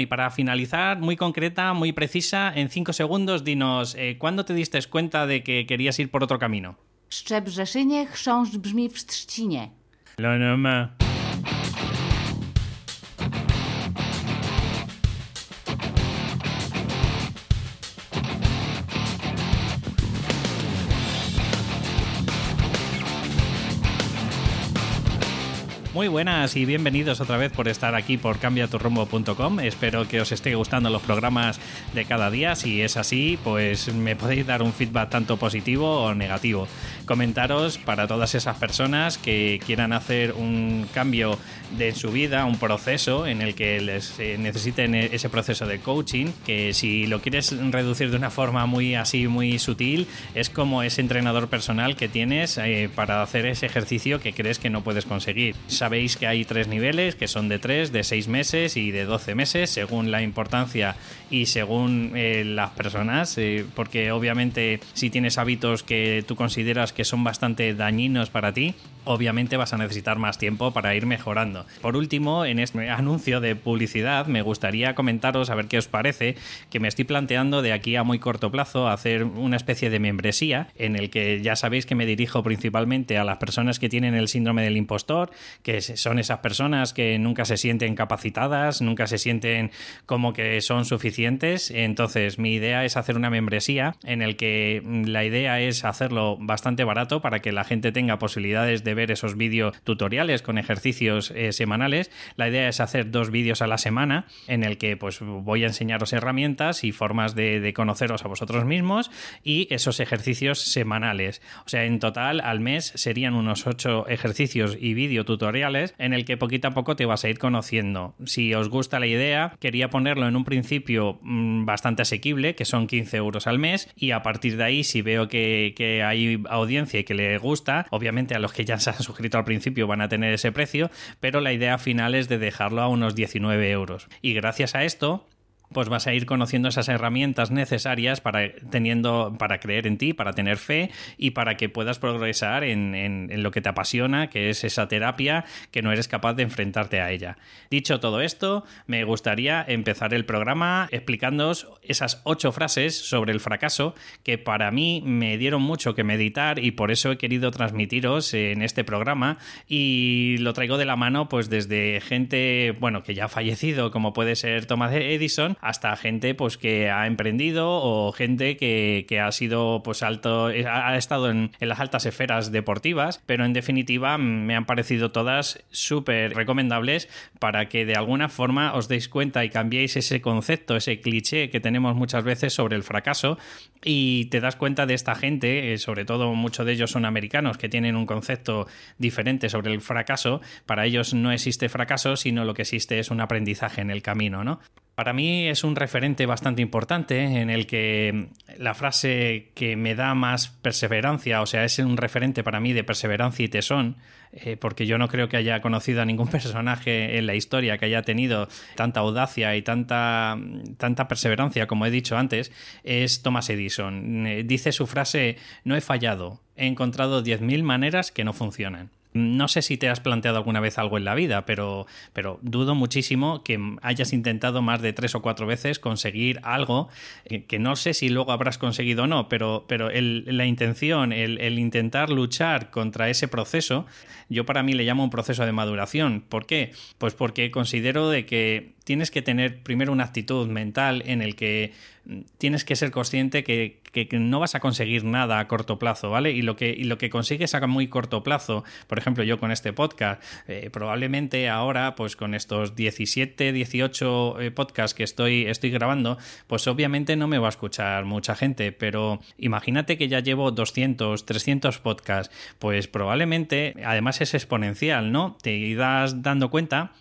Y para finalizar, muy concreta, muy precisa, en cinco segundos, dinos, eh, ¿cuándo te diste cuenta de que querías ir por otro camino? W Szczebrzeszynie chrząszcz brzmi w Trzcinie. Lo normal. Muy buenas y bienvenidos otra vez por estar aquí por cambiaturrumbo.com. Espero que os esté gustando los programas de cada día. Si es así, pues me podéis dar un feedback tanto positivo o negativo. Comentaros para todas esas personas que quieran hacer un cambio de su vida, un proceso en el que les eh, necesiten ese proceso de coaching, que si lo quieres reducir de una forma muy así, muy sutil, es como ese entrenador personal que tienes eh, para hacer ese ejercicio que crees que no puedes conseguir sabéis que hay tres niveles, que son de tres, de seis meses y de 12 meses, según la importancia y según eh, las personas, eh, porque obviamente si tienes hábitos que tú consideras que son bastante dañinos para ti, obviamente vas a necesitar más tiempo para ir mejorando. Por último, en este anuncio de publicidad me gustaría comentaros, a ver qué os parece, que me estoy planteando de aquí a muy corto plazo hacer una especie de membresía en el que ya sabéis que me dirijo principalmente a las personas que tienen el síndrome del impostor, que son esas personas que nunca se sienten capacitadas, nunca se sienten como que son suficientes. Entonces, mi idea es hacer una membresía en el que la idea es hacerlo bastante barato para que la gente tenga posibilidades de ver esos vídeos tutoriales con ejercicios eh, semanales. La idea es hacer dos vídeos a la semana en el que pues voy a enseñaros herramientas y formas de, de conoceros a vosotros mismos y esos ejercicios semanales. O sea, en total al mes serían unos ocho ejercicios y vídeo tutoriales en el que poquito a poco te vas a ir conociendo. Si os gusta la idea, quería ponerlo en un principio mm, bastante asequible, que son 15 euros al mes, y a partir de ahí, si veo que, que hay audiencia y que le gusta, obviamente a los que ya se han suscrito al principio van a tener ese precio, pero la idea final es de dejarlo a unos 19 euros. Y gracias a esto, pues vas a ir conociendo esas herramientas necesarias para teniendo para creer en ti, para tener fe y para que puedas progresar en, en, lo que te apasiona, que es esa terapia que no eres capaz de enfrentarte a ella. Dicho todo esto, me gustaría empezar el programa explicándoos esas ocho frases sobre el fracaso que para mí me dieron mucho que meditar y por eso he querido transmitiros en este programa y lo traigo de la mano pues desde gente, bueno, que ya ha fallecido como puede ser Thomas Edison hasta gente pues que ha emprendido o gente que, ha sido pues alto, ha estado en, las altas esferas deportivas, pero en definitiva me han parecido todas súper recomendables para que de alguna forma os deis cuenta y cambiéis ese concepto, ese cliché que tenemos muchas veces sobre el fracaso y te das cuenta de esta gente, eh, sobre todo muchos de ellos son americanos que tienen un concepto diferente sobre el fracaso, para ellos no existe fracaso, sino lo que existe es un aprendizaje en el camino, ¿no? Para mí es un referente bastante importante en el que la frase que me da más perseverancia, o sea, es un referente para mí de perseverancia y tesón, eh, porque yo no creo que haya conocido a ningún personaje en la historia que haya tenido tanta audacia y tanta, tanta perseverancia, como he dicho antes, es Thomas Edison. Eh, dice su frase, no he fallado, he encontrado 10.000 maneras que no funcionan. No sé si te has planteado alguna vez algo en la vida, pero, pero dudo muchísimo que hayas intentado más de tres o cuatro veces conseguir algo que, no sé si luego habrás conseguido o no, pero, pero la intención, el, el, intentar luchar contra ese proceso, yo para mí le llamo un proceso de maduración. ¿Por qué? Pues porque considero de que tienes que tener primero una actitud mental en el que tienes que ser consciente que, no vas a conseguir nada a corto plazo, ¿vale? Y lo que, consigues a muy corto plazo, por ejemplo, yo con este podcast, eh, probablemente ahora, pues con estos 17, 18 eh, podcasts que estoy, estoy grabando, pues obviamente no me va a escuchar mucha gente, pero imagínate que ya llevo 200, 300 podcasts, pues probablemente, además es exponencial, ¿no? Te irás dando cuenta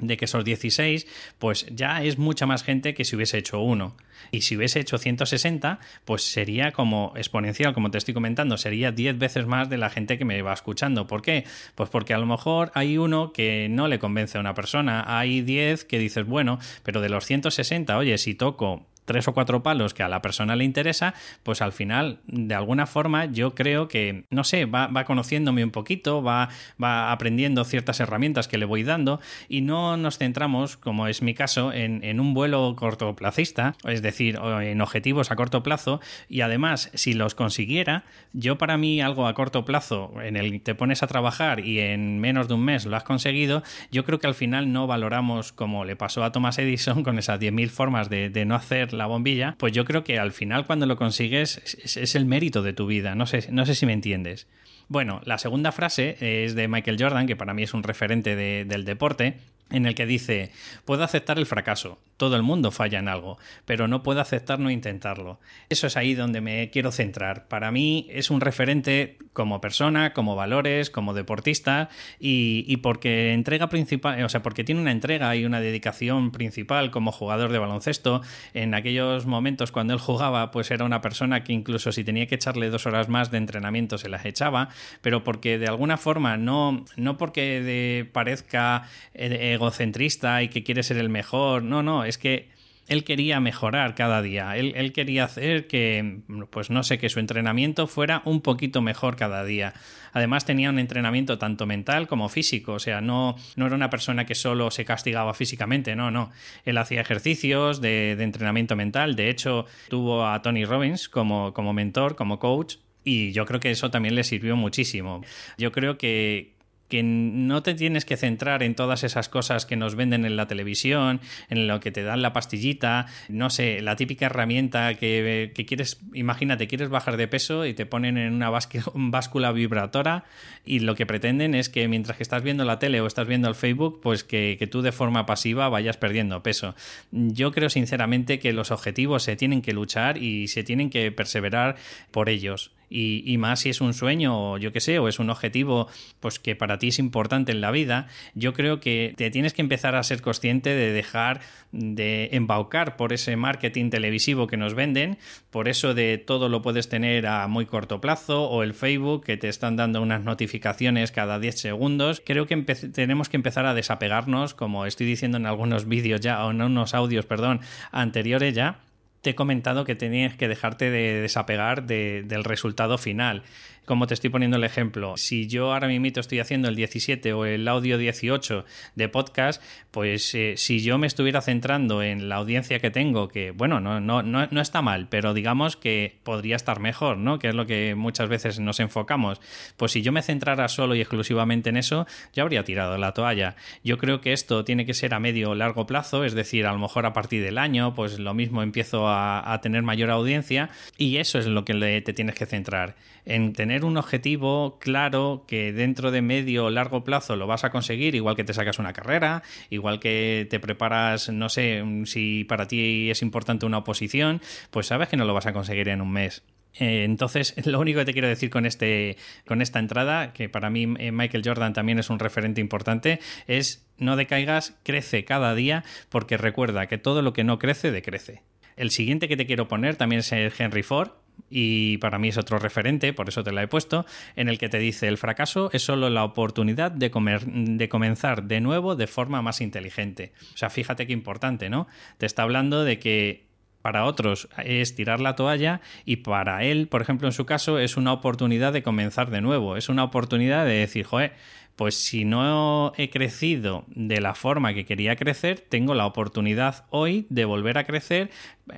de que esos 16, pues ya es mucha más gente que si hubiese hecho uno. Y si hubiese hecho 160, pues sería como exponencial, como te estoy comentando, sería 10 veces más de la gente que me va escuchando. ¿Por qué? Pues porque a lo mejor hay uno que no le convence a una persona, hay 10 que dices, bueno, pero de los 160, oye, si toco tres o cuatro palos que a la persona le interesa, pues al final, de alguna forma, yo creo que, no sé, va, conociéndome un poquito, va, va aprendiendo ciertas herramientas que le voy dando y no nos centramos, como es mi caso, en, en un vuelo cortoplacista, es decir, en objetivos a corto plazo y además, si los consiguiera, yo para mí algo a corto plazo en el que te pones a trabajar y en menos de un mes lo has conseguido, yo creo que al final no valoramos como le pasó a Thomas Edison con esas 10.000 formas de, de no hacer la bombilla, pues yo creo que al final cuando lo consigues es, el mérito de tu vida. No sé, no sé si me entiendes. Bueno, la segunda frase es de Michael Jordan, que para mí es un referente del deporte, en el que dice, puedo aceptar el fracaso, todo el mundo falla en algo, pero no puedo aceptar no intentarlo. Eso es ahí donde me quiero centrar. Para mí es un referente como persona, como valores, como deportista y, porque entrega principal, o sea, porque tiene una entrega y una dedicación principal como jugador de baloncesto. En aquellos momentos cuando él jugaba, pues era una persona que incluso si tenía que echarle dos horas más de entrenamiento se las echaba, pero porque de alguna forma no, no porque parezca eh, egocentrista y que quiere ser el mejor. No, no, es que él quería mejorar cada día. Él, quería hacer que, pues no sé, que su entrenamiento fuera un poquito mejor cada día. Además tenía un entrenamiento tanto mental como físico. O sea, no, no era una persona que solo se castigaba físicamente, no, no. Él hacía ejercicios de, entrenamiento mental. De hecho, tuvo a Tony Robbins como, como mentor, como coach. Y yo creo que eso también le sirvió muchísimo. Yo creo que, que no te tienes que centrar en todas esas cosas que nos venden en la televisión, en lo que te dan la pastillita, no sé, la típica herramienta que, quieres, imagínate, quieres bajar de peso y te ponen en una báscula vibratora y lo que pretenden es que mientras que estás viendo la tele o estás viendo el Facebook, pues que, que tú de forma pasiva vayas perdiendo peso. Yo creo sinceramente que los objetivos se tienen que luchar y se tienen que perseverar por ellos y, más si es un sueño o yo qué sé, o es un objetivo pues que para ti es importante en la vida, yo creo que te tienes que empezar a ser consciente de dejar de embaucar por ese marketing televisivo que nos venden, por eso de todo lo puedes tener a muy corto plazo o el Facebook que te están dando unas notificaciones cada 10 segundos. Creo que tenemos que empezar a desapegarnos, como estoy diciendo en algunos vídeos ya o en unos audios, perdón, anteriores ya te he comentado que tenías que dejarte de desapegar del resultado final como te estoy poniendo el ejemplo, si yo ahora mismo estoy haciendo el 17 o el audio 18 de podcast, pues eh, si yo me estuviera centrando en la audiencia que tengo, que bueno, no, no, no, no, está mal, pero digamos que podría estar mejor, ¿no? Que es lo que muchas veces nos enfocamos. Pues si yo me centrara solo y exclusivamente en eso, ya habría tirado la toalla. Yo creo que esto tiene que ser a medio o largo plazo, es decir, a lo mejor a partir del año, pues lo mismo empiezo a, tener mayor audiencia y eso es lo que te tienes que centrar, en un objetivo claro que dentro de medio o largo plazo lo vas a conseguir, igual que te sacas una carrera, igual que te preparas, no sé, si para ti es importante una oposición, pues sabes que no lo vas a conseguir en un mes. Eh, entonces, lo único que te quiero decir con, este, con esta entrada, que para mí eh, Michael Jordan también es un referente importante, es no decaigas, crece cada día, porque recuerda que todo lo que no crece, decrece. El siguiente que te quiero poner también es Henry Ford, y para mí es otro referente, por eso te la he puesto, en el que te dice el fracaso es solo la oportunidad de, comer, de comenzar de nuevo de forma más inteligente. O sea, fíjate qué importante, ¿no? Te está hablando de que para otros es tirar la toalla y para él, por ejemplo, en su caso, es una oportunidad de comenzar de nuevo, es una oportunidad de decir, joder, pues si no he crecido de la forma que quería crecer, tengo la oportunidad hoy de volver a crecer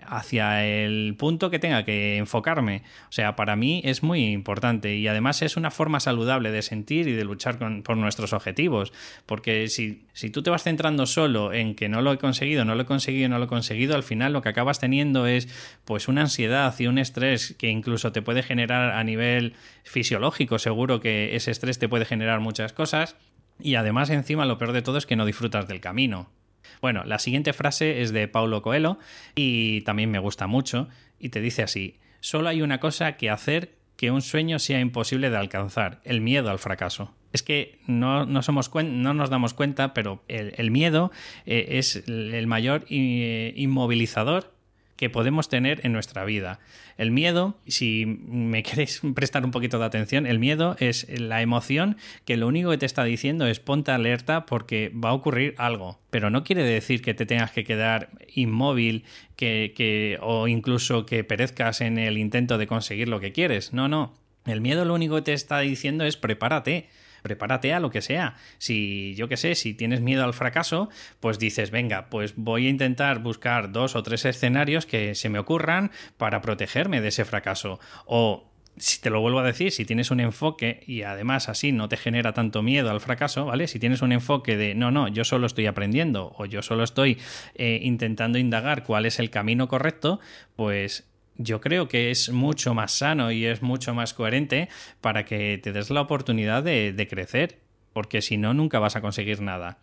hacia el punto que tenga que enfocarme. O sea, para mí es muy importante y además es una forma saludable de sentir y de luchar por nuestros objetivos. Porque si, si tú te vas centrando solo en que no lo he conseguido, no lo he conseguido, no lo he conseguido, al final lo que acabas teniendo es pues una ansiedad y un estrés que incluso te puede generar a nivel fisiológico. Seguro que ese estrés te puede generar muchas cosas. Y además encima lo peor de todo es que no disfrutas del camino. Bueno, la siguiente frase es de Paulo Coelho y también me gusta mucho y te dice así, solo hay una cosa que hacer que un sueño sea imposible de alcanzar, el miedo al fracaso. Es que no, somos no nos damos cuenta, pero el, miedo eh, es el mayor inmovilizador que podemos tener en nuestra vida. El miedo, si me queréis prestar un poquito de atención, el miedo es la emoción que lo único que te está diciendo es ponte alerta porque va a ocurrir algo. Pero no quiere decir que te tengas que quedar inmóvil que, que, o incluso que perezcas en el intento de conseguir lo que quieres. No, no. El miedo lo único que te está diciendo es prepárate prepárate a lo que sea. Si yo qué sé, si tienes miedo al fracaso, pues dices, venga, pues voy a intentar buscar dos o tres escenarios que se me ocurran para protegerme de ese fracaso. O si te lo vuelvo a decir, si tienes un enfoque y además así no te genera tanto miedo al fracaso, ¿vale? Si tienes un enfoque de no, no, yo solo estoy aprendiendo o yo solo estoy eh, intentando indagar cuál es el camino correcto, pues yo creo que es mucho más sano y es mucho más coherente para que te des la oportunidad de, crecer, porque si no, nunca vas a conseguir nada.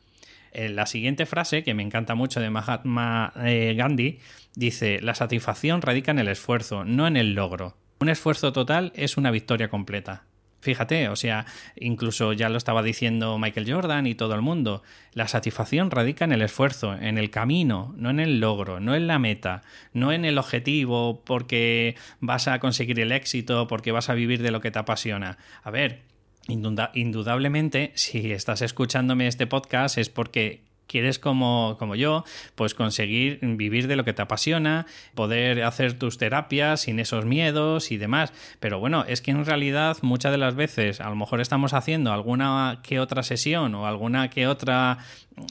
Eh, la siguiente frase, que me encanta mucho de Mahatma eh, Gandhi, dice, la satisfacción radica en el esfuerzo, no en el logro. Un esfuerzo total es una victoria completa. Fíjate, o sea, incluso ya lo estaba diciendo Michael Jordan y todo el mundo, la satisfacción radica en el esfuerzo, en el camino, no en el logro, no en la meta, no en el objetivo porque vas a conseguir el éxito, porque vas a vivir de lo que te apasiona. A ver, indudablemente, si estás escuchándome este podcast es porque quieres como, como yo, pues conseguir vivir de lo que te apasiona, poder hacer tus terapias sin esos miedos y demás. Pero bueno, es que en realidad muchas de las veces a lo mejor estamos haciendo alguna que otra sesión o alguna que otra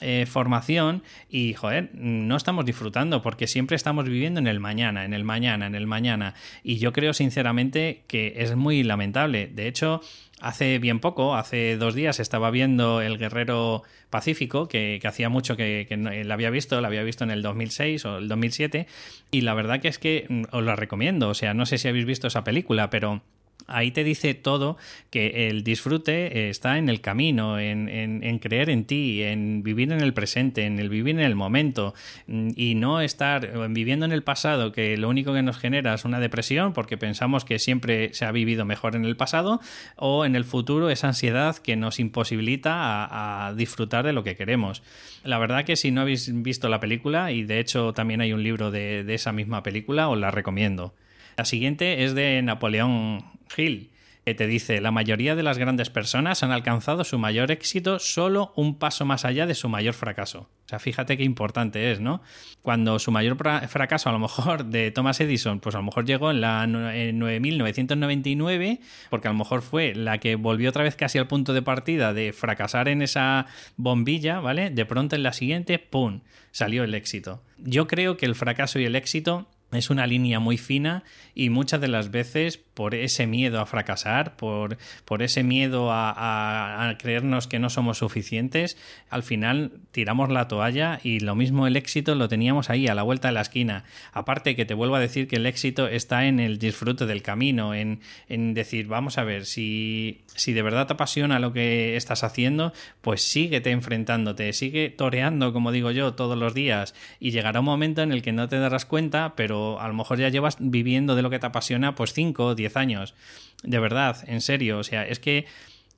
eh, formación y, joder, no estamos disfrutando porque siempre estamos viviendo en el mañana, en el mañana, en el mañana. Y yo creo sinceramente que es muy lamentable. De hecho, Hace bien poco, hace dos días, estaba viendo El Guerrero Pacífico, que, hacía mucho que, que la había visto, la había visto en el 2006 o el 2007, y la verdad que es que mm, os la recomiendo, o sea, no sé si habéis visto esa película, pero Ahí te dice todo que el disfrute está en el camino, en, creer en ti, en vivir en el presente, en el vivir en el momento mm, y no estar viviendo en el pasado que lo único que nos genera es una depresión porque pensamos que siempre se ha vivido mejor en el pasado o en el futuro esa ansiedad que nos imposibilita a, disfrutar de lo que queremos. La verdad que si no habéis visto la película y de hecho también hay un libro de, de esa misma película os la recomiendo. La siguiente es de Napoleón Hill, que te dice, la mayoría de las grandes personas han alcanzado su mayor éxito solo un paso más allá de su mayor fracaso. O sea, fíjate qué importante es, ¿no? Cuando su mayor fracaso, a lo mejor, de Thomas Edison, pues a lo mejor llegó en la 9999, porque a lo mejor fue la que volvió otra vez casi al punto de partida de fracasar en esa bombilla, ¿vale? De pronto en la siguiente, ¡pum!, salió el éxito. Yo creo que el fracaso y el éxito es una línea muy fina y muchas de las veces por ese miedo a fracasar, por, por ese miedo a, creernos que no somos suficientes, al final tiramos la toalla y lo mismo el éxito lo teníamos ahí a la vuelta de la esquina. Aparte que te vuelvo a decir que el éxito está en el disfrute del camino, en, en decir, vamos a ver, si, si de verdad te apasiona lo que estás haciendo, pues síguete enfrentándote, sigue toreando, como digo yo, todos los días y llegará un momento en el que no te darás cuenta, pero a lo mejor ya llevas viviendo de lo que te apasiona pues 5 o 10 años. De verdad, en serio, o sea, es que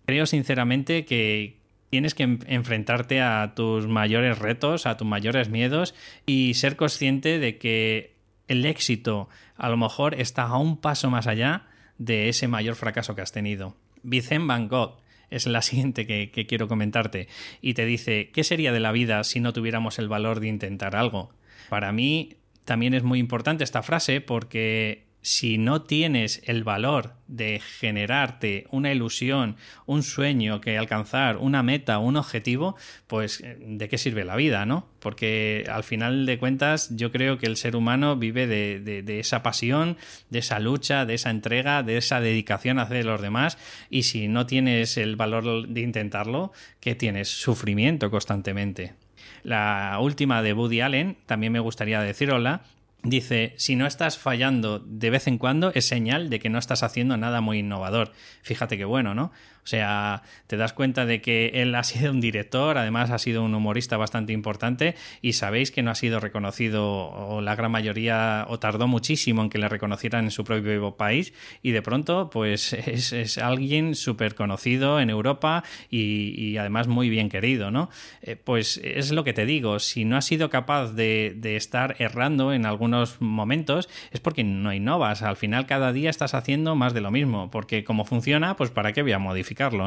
creo sinceramente que tienes que enfrentarte a tus mayores retos, a tus mayores miedos y ser consciente de que el éxito a lo mejor está a un paso más allá de ese mayor fracaso que has tenido. Vicente Van Gogh es la siguiente que, quiero comentarte, y te dice, ¿qué sería de la vida si no tuviéramos el valor de intentar algo? Para mí, también es muy importante esta frase porque si no tienes el valor de generarte una ilusión, un sueño que alcanzar, una meta, un objetivo, pues de qué sirve la vida, ¿no? Porque al final de cuentas yo creo que el ser humano vive de, esa pasión, de esa lucha, de esa entrega, de esa dedicación hacia los demás y si no tienes el valor de intentarlo, ¿qué tienes? Sufrimiento constantemente. La última de Woody Allen, también me gustaría decirosla, Dice, si no estás fallando de vez en cuando es señal de que no estás haciendo nada muy innovador. Fíjate qué bueno, ¿no? O sea, te das cuenta de que él ha sido un director, además ha sido un humorista bastante importante y sabéis que no ha sido reconocido o la gran mayoría o tardó muchísimo en que le reconocieran en su propio país y de pronto pues es, alguien súper conocido en Europa y, además muy bien querido, ¿no? Eh, pues es lo que te digo, si no has sido capaz de, de estar errando en algunos momentos es porque no innovas, al final cada día estás haciendo más de lo mismo, porque como funciona, pues para qué voy a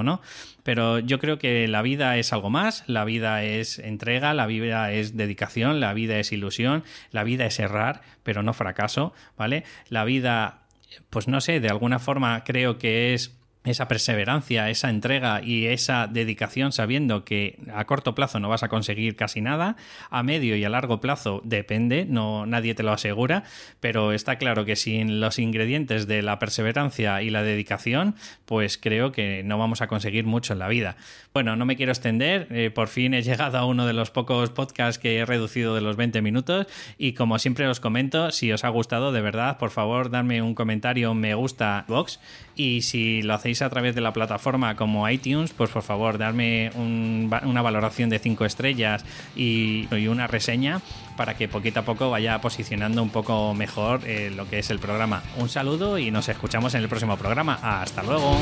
¿no? Pero yo creo que la vida es algo más, la vida es entrega, la vida es dedicación, la vida es ilusión, la vida es errar, pero no fracaso, ¿vale? La vida, pues no sé, de alguna forma creo que es esa perseverancia, esa entrega y esa dedicación sabiendo que a corto plazo no vas a conseguir casi nada, a medio y a largo plazo depende, no nadie te lo asegura, pero está claro que sin los ingredientes de la perseverancia y la dedicación, pues creo que no vamos a conseguir mucho en la vida. Bueno, no me quiero extender, eh, por fin he llegado a uno de los pocos podcasts que he reducido de los 20 minutos y como siempre os comento, si os ha gustado de verdad, por favor, darme un comentario, me gusta Vox y si lo hacéis a través de la plataforma como iTunes, pues por favor, darme una valoración de 5 estrellas y, una reseña para que poquito a poco vaya posicionando un poco mejor eh, lo que es el programa. Un saludo y nos escuchamos en el próximo programa. Hasta luego.